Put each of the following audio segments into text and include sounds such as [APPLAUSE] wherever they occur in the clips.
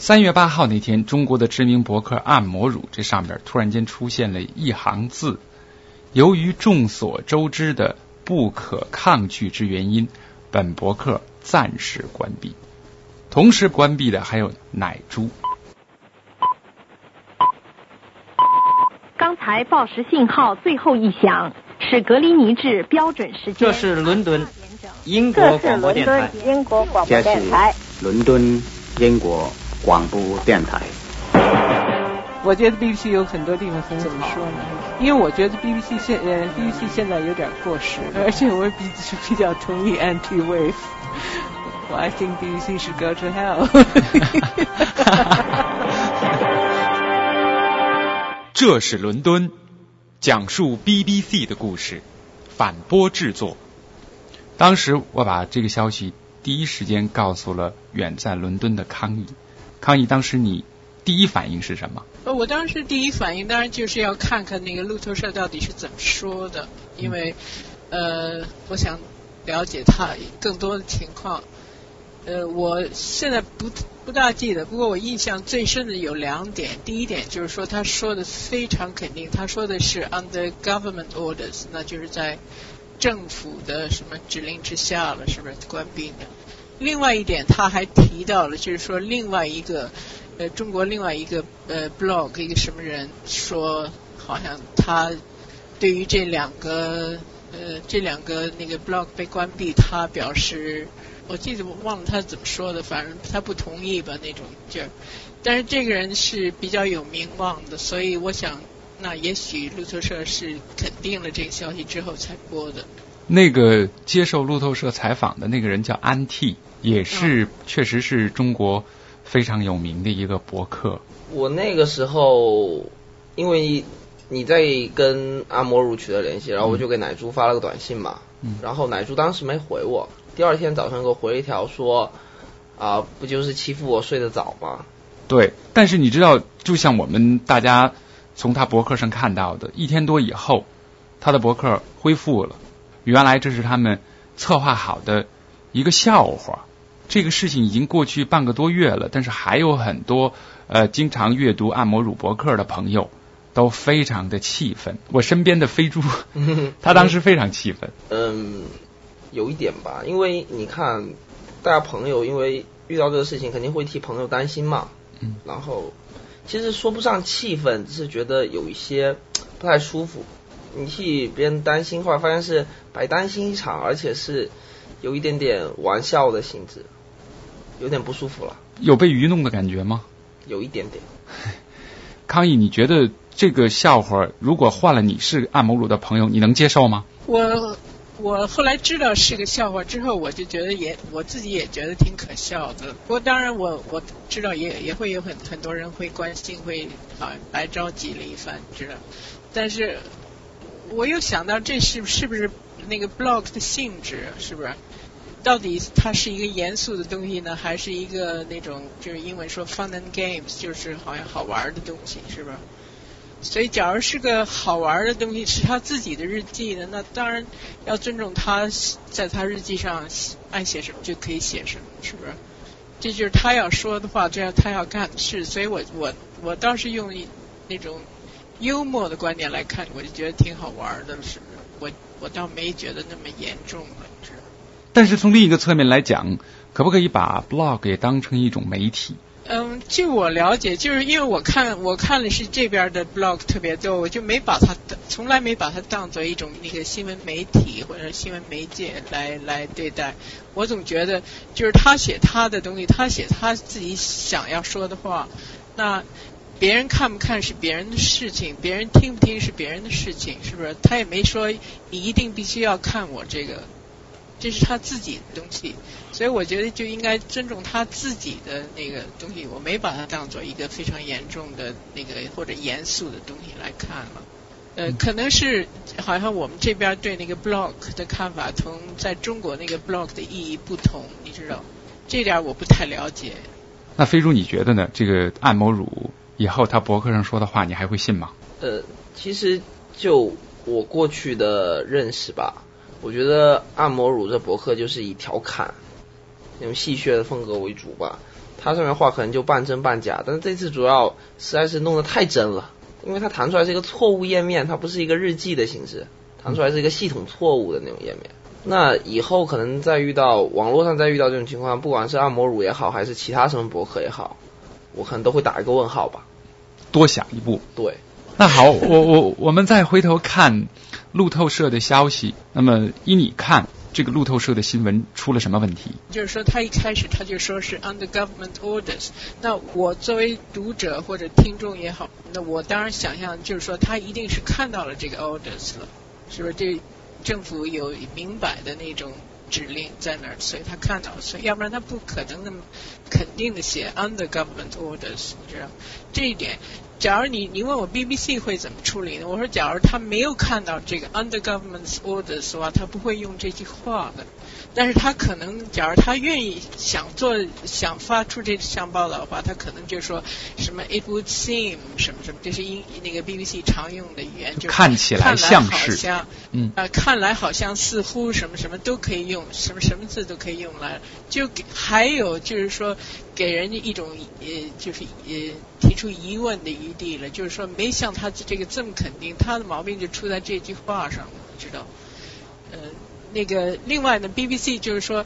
三月八号那天，中国的知名博客“按摩乳”这上面突然间出现了一行字：“由于众所周知的不可抗拒之原因，本博客暂时关闭。”同时关闭的还有奶猪。刚才报时信号最后一响，是格林尼治标准时间。这是伦敦英国广播电台。英国广播电台。伦敦英国广播电台。我觉得 BBC 有很多地方很怎么说呢？因为我觉得 BBC 现呃 BBC 现在有点过时，而且我比比较同意 Anti Wave。I think BBC should go to hell。[LAUGHS] 这是伦敦，讲述 BBC 的故事，反播制作。当时我把这个消息第一时间告诉了远在伦敦的康毅。康毅，当时你第一反应是什么？呃，我当时第一反应当然就是要看看那个路透社到底是怎么说的，因为呃，我想了解他更多的情况。呃，我现在不不大记得，不过我印象最深的有两点。第一点就是说，他说的非常肯定，他说的是 under government orders，那就是在政府的什么指令之下了，是不是关闭的？另外一点，他还提到了，就是说另外一个呃中国另外一个呃 blog 一个什么人说，好像他对于这两个呃这两个那个 blog 被关闭，他表示。我记得我忘了他怎么说的，反正他不同意吧那种劲儿。但是这个人是比较有名望的，所以我想，那也许路透社是肯定了这个消息之后才播的。那个接受路透社采访的那个人叫安 T，也是确实是中国非常有名的一个博客。我那个时候因为你在跟阿摩如取得联系，然后我就给奶猪发了个短信嘛，嗯然后奶猪当时没回我。第二天早上给我回一条说，啊，不就是欺负我睡得早吗？对，但是你知道，就像我们大家从他博客上看到的，一天多以后，他的博客恢复了。原来这是他们策划好的一个笑话。这个事情已经过去半个多月了，但是还有很多呃经常阅读按摩乳博客的朋友都非常的气愤。我身边的飞猪，[LAUGHS] 他当时非常气愤。嗯。有一点吧，因为你看，大家朋友因为遇到这个事情，肯定会替朋友担心嘛。嗯。然后，其实说不上气愤，只是觉得有一些不太舒服。你替别人担心，后来发现是白担心一场，而且是有一点点玩笑的性质，有点不舒服了。有被愚弄的感觉吗？有一点点。[LAUGHS] 康毅，你觉得这个笑话如果换了你是按摩乳的朋友，你能接受吗？我。我后来知道是个笑话之后，我就觉得也我自己也觉得挺可笑的。不过当然我我知道也也会有很很多人会关心，会啊白着急了一番，知道。但是我又想到这是是不是那个 blog 的性质，是不是？到底它是一个严肃的东西呢，还是一个那种就是英文说 fun and games，就是好像好玩的东西，是不是？所以，假如是个好玩的东西，是他自己的日记呢，那当然要尊重他，在他日记上爱写什么就可以写什么，是不是？这就是他要说的话，这样他要干的事。所以我我我倒是用那种幽默的观点来看，我就觉得挺好玩的，是不是？我我倒没觉得那么严重了，是。但是从另一个侧面来讲，可不可以把 blog 也当成一种媒体？嗯，据我了解，就是因为我看我看的是这边的 blog 特别多，我就没把它从来没把它当做一种那个新闻媒体或者新闻媒介来来对待。我总觉得就是他写他的东西，他写他自己想要说的话，那别人看不看是别人的事情，别人听不听是别人的事情，是不是？他也没说你一定必须要看我这个。这是他自己的东西，所以我觉得就应该尊重他自己的那个东西。我没把它当做一个非常严重的那个或者严肃的东西来看了。呃，可能是好像我们这边对那个 blog 的看法，同在中国那个 blog 的意义不同，你知道？这点我不太了解。那飞猪你觉得呢？这个按摩乳以后他博客上说的话，你还会信吗？呃，其实就我过去的认识吧。我觉得按摩乳这博客就是以调侃那种戏谑的风格为主吧。它上面话可能就半真半假，但是这次主要实在是弄得太真了，因为它弹出来是一个错误页面，它不是一个日记的形式，弹出来是一个系统错误的那种页面。那以后可能再遇到网络上再遇到这种情况，不管是按摩乳也好，还是其他什么博客也好，我可能都会打一个问号吧。多想一步。对。那好，我我我们再回头看路透社的消息。那么依你看，这个路透社的新闻出了什么问题？就是说，他一开始他就说是 under government orders。那我作为读者或者听众也好，那我当然想象就是说，他一定是看到了这个 orders 了，是不是？这政府有明摆的那种指令在那儿，所以他看到了，所以要不然他不可能那么肯定的写 under government orders，你知道这一点。假如你你问我 BBC 会怎么处理呢？我说，假如他没有看到这个 under government orders 的话，他不会用这句话的。但是他可能，假如他愿意想做、想发出这项报道的话，他可能就说什么 "It would seem" 什么什么，这是英那个 BBC 常用的语言，就看起来像是，嗯，啊，看来好像似乎什么什么都可以用，什么什么字都可以用来，就给还有就是说给人家一种呃，就是呃提出疑问的余地了，就是说没像他这个这么肯定，他的毛病就出在这句话上了，知道，呃。那个另外呢，BBC 就是说，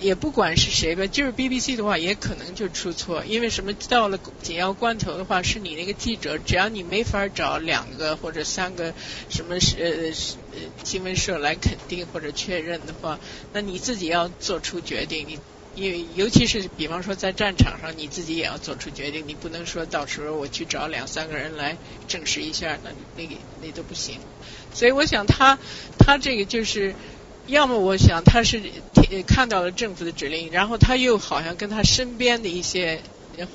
也不管是谁吧，就是 BBC 的话，也可能就出错，因为什么？到了紧要关头的话，是你那个记者，只要你没法找两个或者三个什么是呃新闻社来肯定或者确认的话，那你自己要做出决定。你因为尤其是比方说在战场上，你自己也要做出决定，你不能说到时候我去找两三个人来证实一下，那那那都不行。所以我想他他这个就是。要么我想他是看到了政府的指令，然后他又好像跟他身边的一些，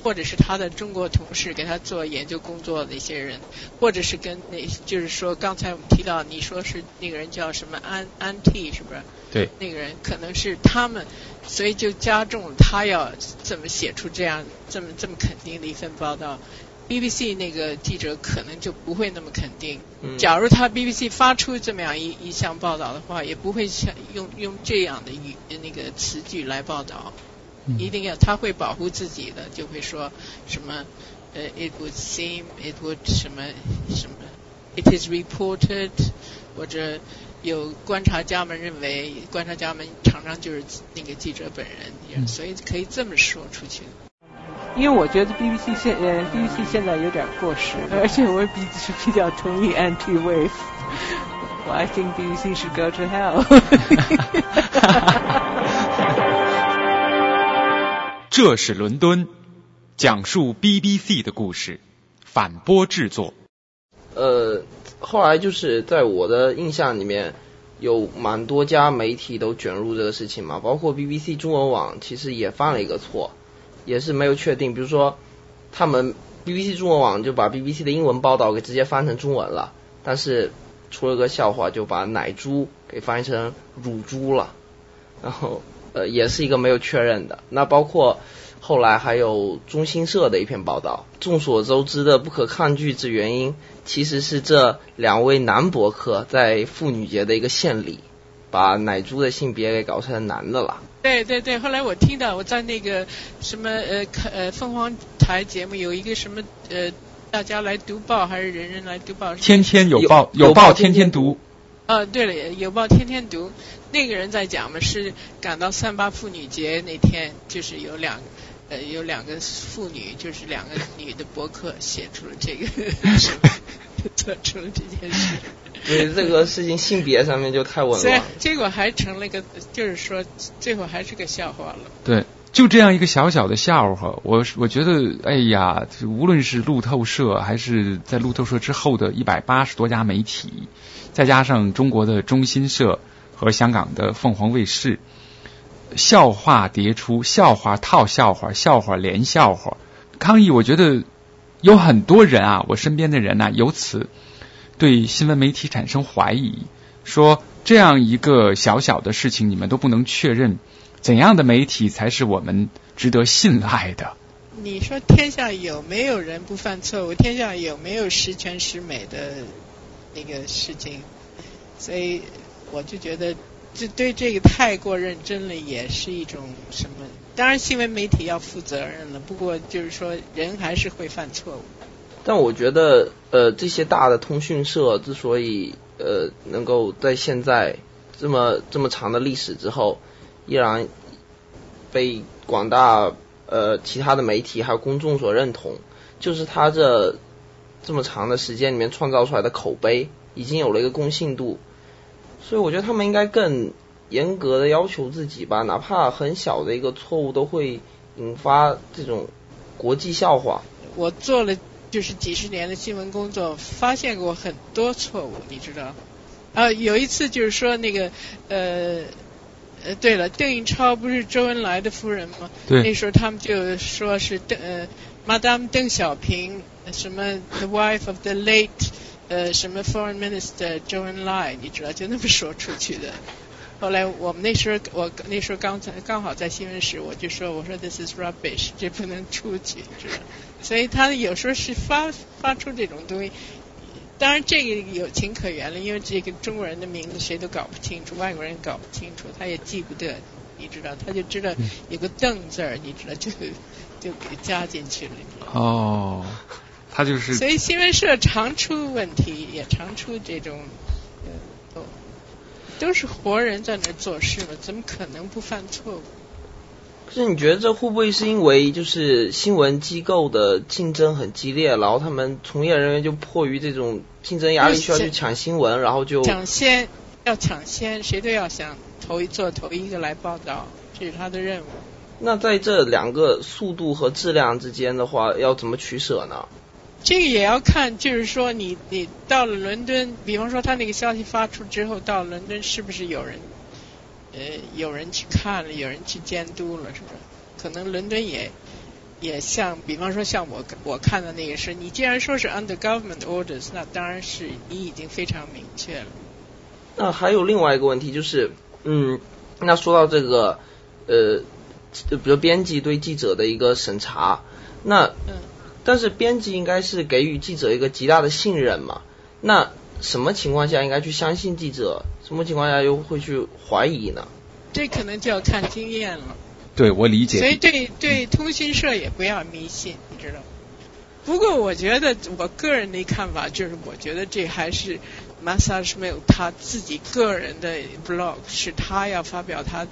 或者是他的中国同事给他做研究工作的一些人，或者是跟那，就是说刚才我们提到你说是那个人叫什么安安 T 是不是？对。那个人可能是他们，所以就加重他要怎么写出这样这么这么肯定的一份报道。BBC 那个记者可能就不会那么肯定。假如他 BBC 发出这么样一一项报道的话，也不会像用用这样的语那个词句来报道。一定要他会保护自己的，就会说什么呃，it would seem it would 什么什么，it is reported 或者有观察家们认为，观察家们常常就是那个记者本人，所以可以这么说出去。因为我觉得 BBC 现呃 BBC 现在有点过时，[LAUGHS] 而且我比比较同意 Anti Wave。我 I think BBC should go to hell。[LAUGHS] 这是伦敦，讲述 BBC 的故事，反播制作。呃，后来就是在我的印象里面，有蛮多家媒体都卷入这个事情嘛，包括 BBC 中文网，其实也犯了一个错。也是没有确定，比如说，他们 BBC 中文网就把 BBC 的英文报道给直接翻成中文了，但是出了个笑话，就把奶猪给翻译成乳猪了，然后呃也是一个没有确认的。那包括后来还有中新社的一篇报道，众所周知的不可抗拒之原因，其实是这两位男博客在妇女节的一个献礼，把奶猪的性别给搞成男的了。对对对，后来我听到我在那个什么呃呃凤凰台节目有一个什么呃大家来读报还是人人来读报？天天有报有报天天读。啊，对了，有报天天读，那个人在讲嘛，是赶到三八妇女节那天，就是有两呃有两个妇女，就是两个女的博客写出了这个，[LAUGHS] [LAUGHS] 做出了这件事。对这个事情性别上面就太紊乱，结果还成了一个，就是说最后还是个笑话了。对，就这样一个小小的笑话，我我觉得，哎呀，无论是路透社，还是在路透社之后的一百八十多家媒体，再加上中国的中新社和香港的凤凰卫视，笑话迭出，笑话套笑话，笑话连笑话，抗议。我觉得有很多人啊，我身边的人呐，由此。对新闻媒体产生怀疑，说这样一个小小的事情你们都不能确认，怎样的媒体才是我们值得信赖的？你说天下有没有人不犯错误？天下有没有十全十美的那个事情？所以我就觉得，这对这个太过认真了，也是一种什么当然新闻媒体要负责任了，不过就是说人还是会犯错误。但我觉得，呃，这些大的通讯社之所以呃能够在现在这么这么长的历史之后，依然被广大呃其他的媒体还有公众所认同，就是他这这么长的时间里面创造出来的口碑已经有了一个公信度，所以我觉得他们应该更严格的要求自己吧，哪怕很小的一个错误都会引发这种国际笑话。我做了。就是几十年的新闻工作，发现过很多错误，你知道？啊，有一次就是说那个呃呃，对了，邓颖超不是周恩来的夫人吗？对。那时候他们就说是邓呃，Madame 邓小平，什么 the wife of the late 呃什么 foreign minister 周恩来，你知道，就那么说出去的。后来我们那时候我那时候刚才刚好在新闻室，我就说我说 this is rubbish，这不能出去，知道？所以他有时候是发发出这种东西，当然这个有情可原了，因为这个中国人的名字谁都搞不清楚，外国人搞不清楚，他也记不得，你知道，他就知道有个邓字儿，你知道就就给加进去了。哦，他就是。所以新闻社常出问题，也常出这种，都都是活人在那做事嘛，怎么可能不犯错误？可是你觉得这会不会是因为就是新闻机构的竞争很激烈，然后他们从业人员就迫于这种竞争压力需要去抢新闻，然后就抢先要抢先，谁都要想头一做头一个来报道，这是他的任务。那在这两个速度和质量之间的话，要怎么取舍呢？这个也要看，就是说你你到了伦敦，比方说他那个消息发出之后，到伦敦是不是有人？呃，有人去看了，有人去监督了，是不是？可能伦敦也也像，比方说像我我看的那个是，你既然说是 under government orders，那当然是你已经非常明确了。那还有另外一个问题就是，嗯，那说到这个呃，比如编辑对记者的一个审查，那嗯，但是编辑应该是给予记者一个极大的信任嘛？那什么情况下应该去相信记者？什么情况下又会去怀疑呢？这可能就要看经验了。对，我理解。所以对对通讯社也不要迷信，你知道。不过我觉得我个人的看法就是，我觉得这还是 Massage 没有他自己个人的 blog，是他要发表他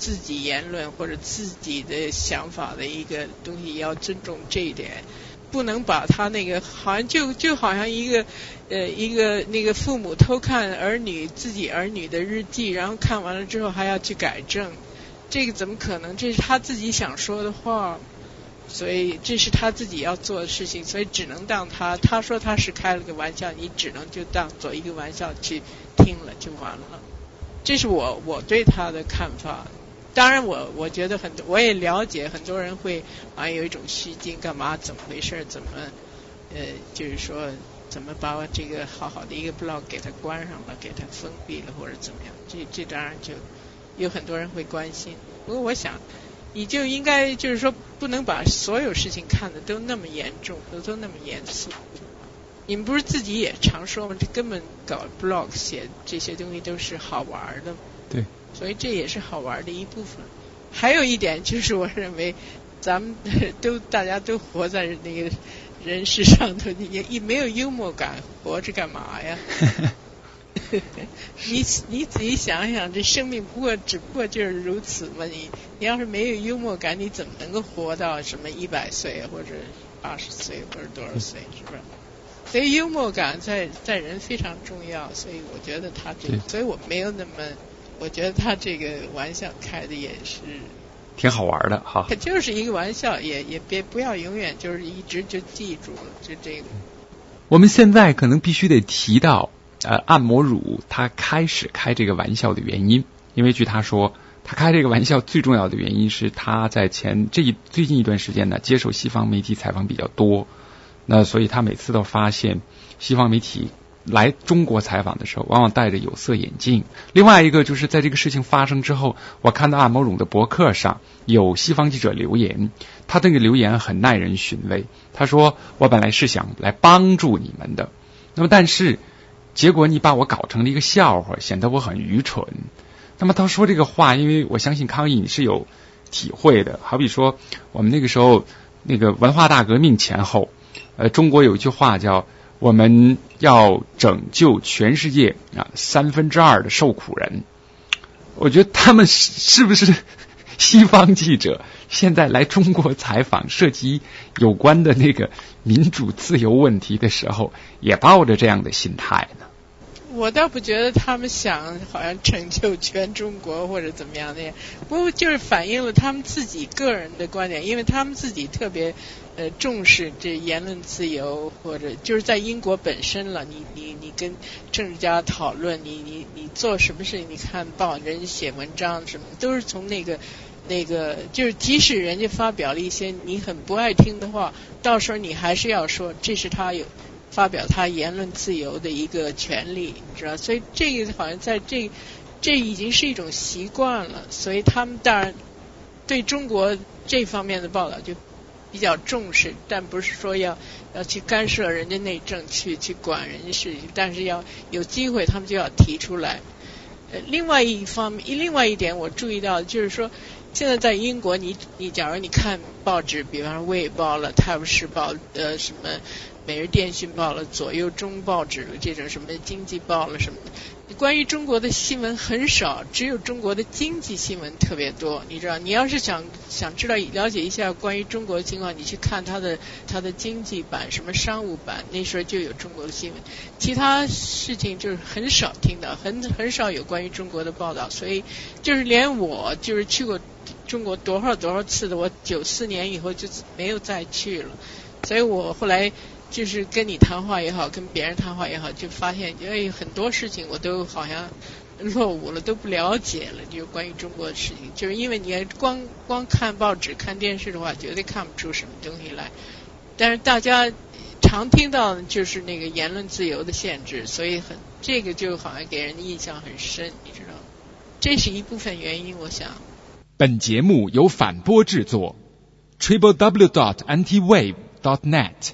自己言论或者自己的想法的一个东西，要尊重这一点。不能把他那个好像就就好像一个呃一个那个父母偷看儿女自己儿女的日记，然后看完了之后还要去改正，这个怎么可能？这是他自己想说的话，所以这是他自己要做的事情，所以只能当他他说他是开了个玩笑，你只能就当做一个玩笑去听了就完了。这是我我对他的看法。当然，我我觉得很多，我也了解很多人会啊有一种虚惊，干嘛？怎么回事？怎么呃，就是说怎么把我这个好好的一个 blog 给它关上了，给它封闭了，或者怎么样？这这当然就有很多人会关心。不过我想，你就应该就是说，不能把所有事情看的都那么严重，都都那么严肃。你们不是自己也常说吗？这根本搞 blog 写这些东西都是好玩的。对。所以这也是好玩的一部分。还有一点就是，我认为咱们都大家都活在那个人世上头，你也没有幽默感，活着干嘛呀？[LAUGHS] 你你仔细想想，这生命不过只不过就是如此嘛。你你要是没有幽默感，你怎么能够活到什么一百岁或者八十岁或者多少岁？[LAUGHS] 是不是？所以幽默感在在人非常重要。所以我觉得他这，所以我没有那么。我觉得他这个玩笑开的也是挺好玩的哈。他就是一个玩笑，也也别不要永远就是一直就记住了，就这个。我们现在可能必须得提到呃，按摩乳他开始开这个玩笑的原因，因为据他说，他开这个玩笑最重要的原因是他在前这一最近一段时间呢，接受西方媒体采访比较多，那所以他每次都发现西方媒体。来中国采访的时候，往往戴着有色眼镜。另外一个就是在这个事情发生之后，我看到按摩乳的博客上有西方记者留言，他这个留言很耐人寻味。他说：“我本来是想来帮助你们的，那么但是结果你把我搞成了一个笑话，显得我很愚蠢。”那么他说这个话，因为我相信康毅你是有体会的。好比说，我们那个时候那个文化大革命前后，呃，中国有一句话叫“我们要拯救全世界啊三分之二的受苦人”。我觉得他们是不是西方记者现在来中国采访，涉及有关的那个民主自由问题的时候，也抱着这样的心态呢？我倒不觉得他们想好像拯救全中国或者怎么样那，不过就是反映了他们自己个人的观点，因为他们自己特别呃重视这言论自由，或者就是在英国本身了，你你你跟政治家讨论，你你你做什么事情，你看报人家写文章什么，都是从那个那个，就是即使人家发表了一些你很不爱听的话，到时候你还是要说这是他有。发表他言论自由的一个权利，你知道，所以这个好像在这这已经是一种习惯了，所以他们当然对中国这方面的报道就比较重视，但不是说要要去干涉人家内政，去去管人家事情，但是要有机会他们就要提出来。呃，另外一方面，另外一点我注意到就是说，现在在英国，你你假如你看报纸，比方说《卫报》了，《泰晤士报》呃什么。每日电讯报了，左右中报纸了这种什么经济报了什么，关于中国的新闻很少，只有中国的经济新闻特别多。你知道，你要是想想知道了解一下关于中国的情况，你去看它的它的经济版，什么商务版，那时候就有中国的新闻。其他事情就是很少听到，很很少有关于中国的报道。所以就是连我就是去过中国多少多少次的，我九四年以后就没有再去了。所以我后来。就是跟你谈话也好，跟别人谈话也好，就发现因为很多事情我都好像落伍了，都不了解了。就关于中国的事情，就是因为你光光看报纸、看电视的话，绝对看不出什么东西来。但是大家常听到就是那个言论自由的限制，所以很这个就好像给人的印象很深，你知道吗？这是一部分原因，我想。本节目由反播制作，triple w dot anti wave dot net。